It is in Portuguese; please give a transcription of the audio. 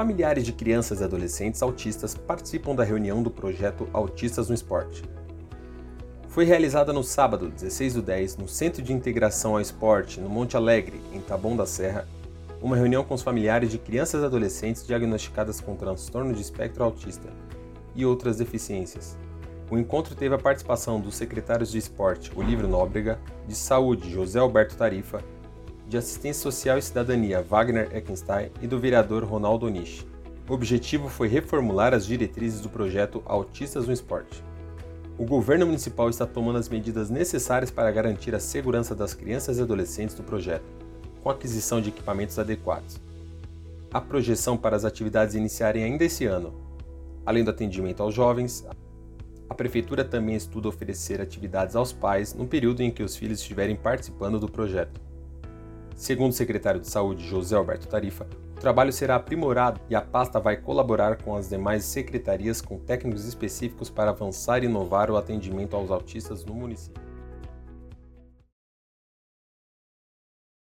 Familiares de crianças e adolescentes autistas participam da reunião do projeto Autistas no Esporte. Foi realizada no sábado, 16 do 10, no Centro de Integração ao Esporte, no Monte Alegre, em Taboão da Serra, uma reunião com os familiares de crianças e adolescentes diagnosticadas com transtorno de espectro autista e outras deficiências. O encontro teve a participação dos secretários de Esporte Olívio Nóbrega, de Saúde José Alberto Tarifa, de Assistência Social e Cidadania Wagner Eckenstein e do vereador Ronaldo Nisch. O objetivo foi reformular as diretrizes do projeto Autistas no Esporte. O governo municipal está tomando as medidas necessárias para garantir a segurança das crianças e adolescentes do projeto, com aquisição de equipamentos adequados. A projeção para as atividades iniciarem ainda esse ano. Além do atendimento aos jovens, a prefeitura também estuda oferecer atividades aos pais no período em que os filhos estiverem participando do projeto. Segundo o secretário de Saúde José Alberto Tarifa, o trabalho será aprimorado e a pasta vai colaborar com as demais secretarias com técnicos específicos para avançar e inovar o atendimento aos autistas no município.